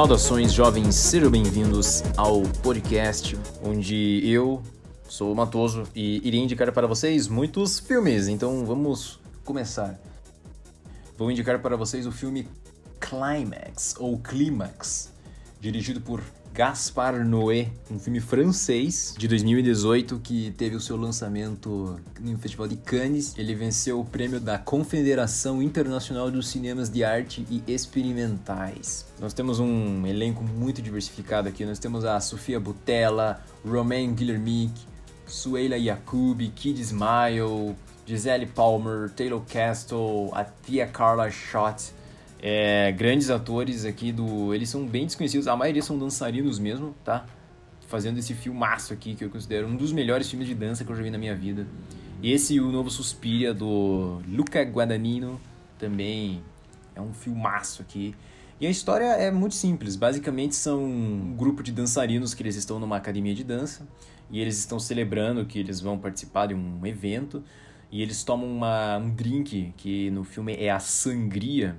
Saudações jovens, sejam bem-vindos ao podcast onde eu sou o Matoso e irei indicar para vocês muitos filmes. Então vamos começar. Vou indicar para vocês o filme Climax ou Clímax, dirigido por Gaspar Noé, um filme francês de 2018 que teve o seu lançamento no Festival de Cannes. Ele venceu o prêmio da Confederação Internacional dos Cinemas de Arte e Experimentais. Nós temos um elenco muito diversificado aqui. Nós temos a Sofia Butella, Romain Guillermic, Suela Yacoub, Kid Smile, Gisele Palmer, Taylor Castle, a tia Carla Schott, é, grandes atores aqui do. Eles são bem desconhecidos, a maioria são dançarinos mesmo, tá? Fazendo esse filmaço aqui que eu considero um dos melhores filmes de dança que eu já vi na minha vida. E esse, o novo Suspiria do Luca Guadagnino, também é um filmaço aqui. E a história é muito simples. Basicamente são um grupo de dançarinos que eles estão numa academia de dança e eles estão celebrando que eles vão participar de um evento e eles tomam uma, um drink que no filme é a sangria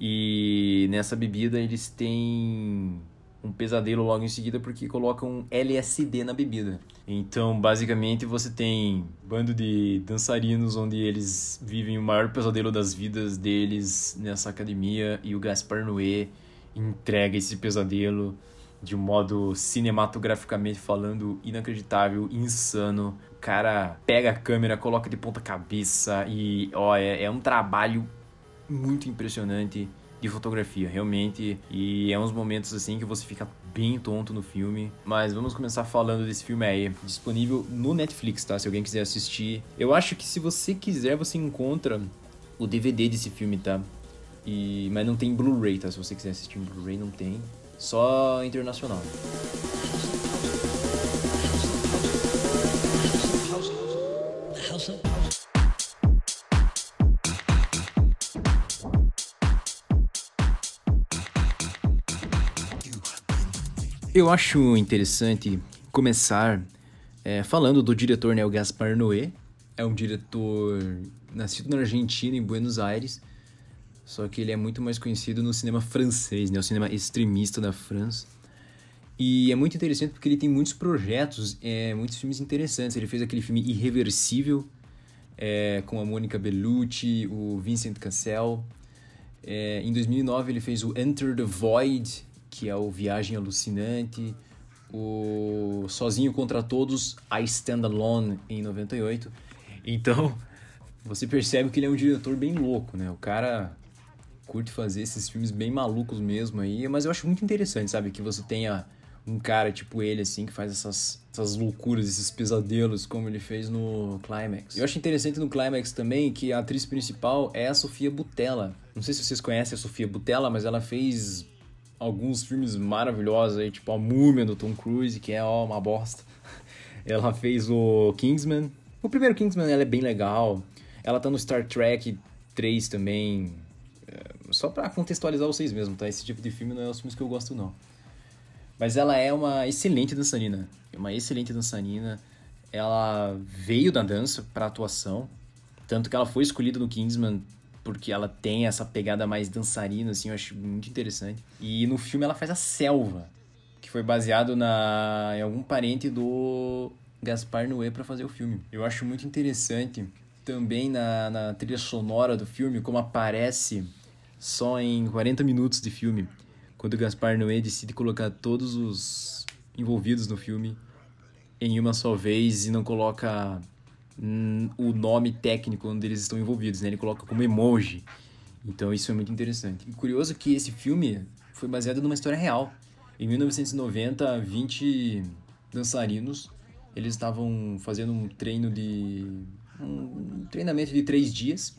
e nessa bebida eles têm um pesadelo logo em seguida porque colocam LSD na bebida. Então, basicamente, você tem bando de dançarinos onde eles vivem o maior pesadelo das vidas deles nessa academia e o Gaspar Noé entrega esse pesadelo de um modo cinematograficamente falando inacreditável, insano. O cara pega a câmera, coloca de ponta cabeça e ó, é, é um trabalho muito impressionante de fotografia, realmente. E é uns momentos assim que você fica bem tonto no filme. Mas vamos começar falando desse filme aí. Disponível no Netflix, tá? Se alguém quiser assistir. Eu acho que se você quiser, você encontra o DVD desse filme, tá? E... Mas não tem Blu-ray, tá? Se você quiser assistir em Blu-ray, não tem. Só internacional. Eu acho interessante começar é, falando do diretor né, Gaspar Noé. É um diretor nascido na Argentina, em Buenos Aires, só que ele é muito mais conhecido no cinema francês, né, o cinema extremista da França. E é muito interessante porque ele tem muitos projetos, é, muitos filmes interessantes. Ele fez aquele filme Irreversível, é, com a Mônica Bellucci, o Vincent Cassel. É, em 2009 ele fez o Enter the Void, que é o Viagem Alucinante, o Sozinho contra Todos, I Stand Alone, em 98. Então, você percebe que ele é um diretor bem louco, né? O cara curte fazer esses filmes bem malucos mesmo aí, mas eu acho muito interessante, sabe? Que você tenha um cara tipo ele, assim, que faz essas, essas loucuras, esses pesadelos, como ele fez no Climax. Eu acho interessante no Climax também que a atriz principal é a Sofia Butella. Não sei se vocês conhecem a Sofia Butella, mas ela fez alguns filmes maravilhosos aí, tipo A Múmia do Tom Cruise, que é ó, uma bosta. Ela fez o Kingsman. O primeiro Kingsman ela é bem legal. Ela tá no Star Trek 3 também. É, só para contextualizar vocês mesmo, tá? Esse tipo de filme não é os filmes que eu gosto, não. Mas ela é uma excelente dançarina. É uma excelente dançarina. Ela veio da dança para atuação. Tanto que ela foi escolhida no Kingsman porque ela tem essa pegada mais dançarina, assim, eu acho muito interessante. E no filme ela faz a Selva, que foi baseado na, em algum parente do Gaspar Noé para fazer o filme. Eu acho muito interessante também na, na trilha sonora do filme, como aparece só em 40 minutos de filme, quando o Gaspar Noé decide colocar todos os envolvidos no filme em uma só vez e não coloca o nome técnico onde eles estão envolvidos, né? Ele coloca como emoji. Então isso é muito interessante. E curioso que esse filme foi baseado numa história real. Em 1990, 20 dançarinos, eles estavam fazendo um treino de... um treinamento de três dias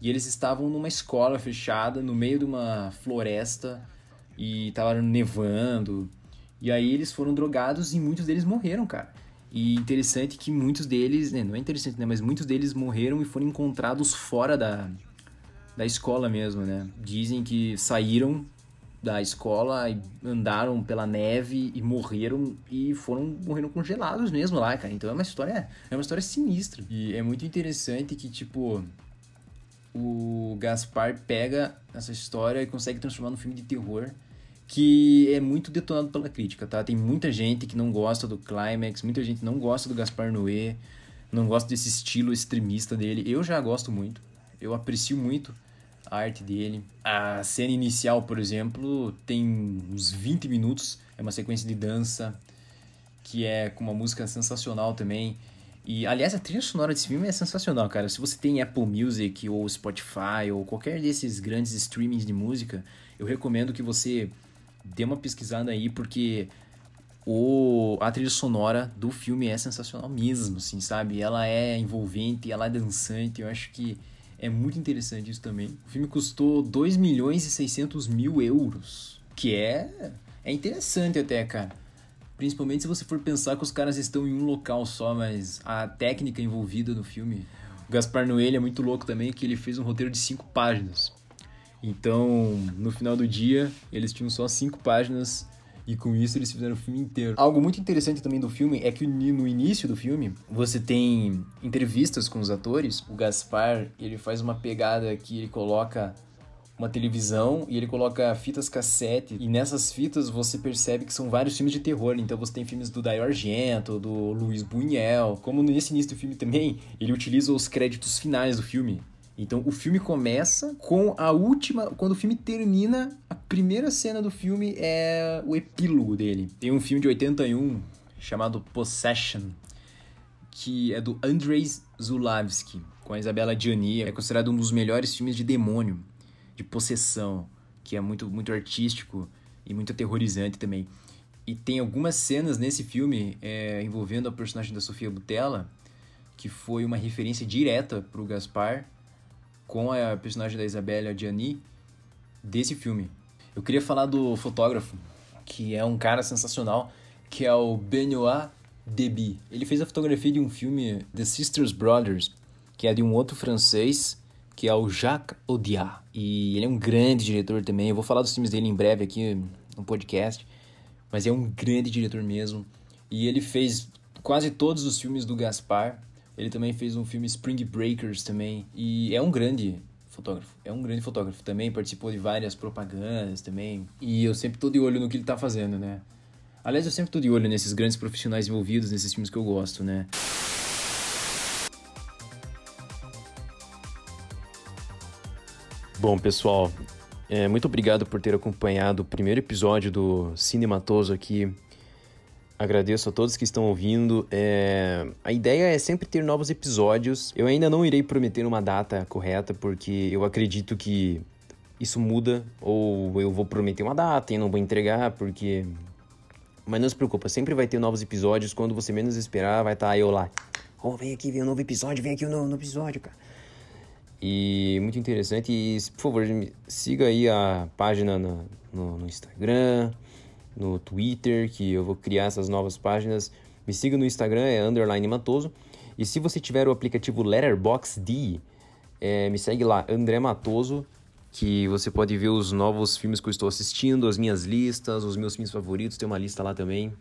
e eles estavam numa escola fechada no meio de uma floresta e estava nevando. E aí eles foram drogados e muitos deles morreram, cara. E interessante que muitos deles, né, não é interessante, né, mas muitos deles morreram e foram encontrados fora da, da escola mesmo, né? Dizem que saíram da escola e andaram pela neve e morreram e foram morreram congelados mesmo lá, cara. Então é uma história, é uma história sinistra. E é muito interessante que tipo o Gaspar pega essa história e consegue transformar num filme de terror que é muito detonado pela crítica, tá? Tem muita gente que não gosta do Climax, muita gente não gosta do Gaspar Noé, não gosta desse estilo extremista dele. Eu já gosto muito, eu aprecio muito a arte dele. A cena inicial, por exemplo, tem uns 20 minutos, é uma sequência de dança que é com uma música sensacional também. E, aliás, a trilha sonora desse filme é sensacional, cara. Se você tem Apple Music ou Spotify ou qualquer desses grandes streamings de música, eu recomendo que você dê uma pesquisada aí, porque o, a trilha sonora do filme é sensacional mesmo, assim, sabe? Ela é envolvente, ela é dançante, eu acho que é muito interessante isso também. O filme custou 2 milhões e 600 mil euros, que é, é interessante até, cara. Principalmente se você for pensar que os caras estão em um local só, mas a técnica envolvida no filme. O Gaspar Noé é muito louco também, que ele fez um roteiro de cinco páginas. Então, no final do dia, eles tinham só cinco páginas e com isso eles fizeram o filme inteiro. Algo muito interessante também do filme é que no início do filme você tem entrevistas com os atores. O Gaspar, ele faz uma pegada que ele coloca uma televisão e ele coloca fitas cassete e nessas fitas você percebe que são vários filmes de terror. Então você tem filmes do Dario Argento, do Luiz Buñuel. Como nesse início do filme também, ele utiliza os créditos finais do filme. Então o filme começa com a última, quando o filme termina, a primeira cena do filme é o epílogo dele. Tem um filme de 81 chamado Possession, que é do Andrzej Zulawski, com a Isabela Gianni. É considerado um dos melhores filmes de demônio de possessão, que é muito, muito artístico e muito aterrorizante também. E tem algumas cenas nesse filme é, envolvendo a personagem da Sofia Butella, que foi uma referência direta para o Gaspar com a personagem da Isabelle Gianni desse filme. Eu queria falar do fotógrafo, que é um cara sensacional, que é o Benoit Deby. Ele fez a fotografia de um filme The Sisters Brothers, que é de um outro francês que é o Jacques Audiard. E ele é um grande diretor também. Eu vou falar dos filmes dele em breve aqui no podcast. Mas é um grande diretor mesmo. E ele fez quase todos os filmes do Gaspar. Ele também fez um filme Spring Breakers também. E é um grande fotógrafo. É um grande fotógrafo. Também participou de várias propagandas também. E eu sempre tô de olho no que ele tá fazendo, né? Aliás, eu sempre tô de olho nesses grandes profissionais envolvidos nesses filmes que eu gosto, né? Bom, pessoal, é, muito obrigado por ter acompanhado o primeiro episódio do Cinematoso aqui. Agradeço a todos que estão ouvindo. É... A ideia é sempre ter novos episódios. Eu ainda não irei prometer uma data correta, porque eu acredito que isso muda, ou eu vou prometer uma data e não vou entregar, porque. Mas não se preocupa, sempre vai ter novos episódios. Quando você menos esperar, vai estar tá eu lá. Oh, vem aqui ver um novo episódio, vem aqui um novo episódio, cara. E muito interessante. E, por favor, siga aí a página no, no, no, Instagram, no Twitter, que eu vou criar essas novas páginas. Me siga no Instagram, é underline Matoso. E se você tiver o aplicativo Letterboxd, é, me segue lá, André Matoso, que você pode ver os novos filmes que eu estou assistindo, as minhas listas, os meus filmes favoritos, tem uma lista lá também.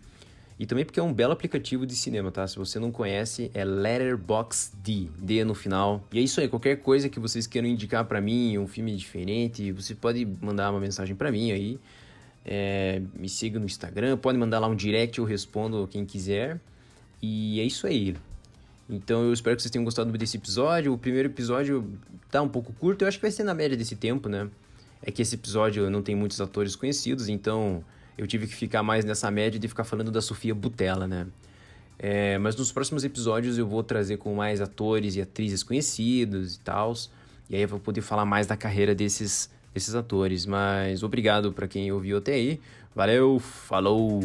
E também porque é um belo aplicativo de cinema, tá? Se você não conhece, é Letterboxd, D no final. E é isso aí, qualquer coisa que vocês queiram indicar para mim, um filme diferente, você pode mandar uma mensagem para mim aí. É, me siga no Instagram, pode mandar lá um direct, eu respondo quem quiser. E é isso aí. Então eu espero que vocês tenham gostado desse episódio. O primeiro episódio tá um pouco curto, eu acho que vai ser na média desse tempo, né? É que esse episódio não tem muitos atores conhecidos, então eu tive que ficar mais nessa média de ficar falando da Sofia Butella, né? É, mas nos próximos episódios eu vou trazer com mais atores e atrizes conhecidos e tal. E aí eu vou poder falar mais da carreira desses, desses atores. Mas obrigado para quem ouviu até aí. Valeu, falou!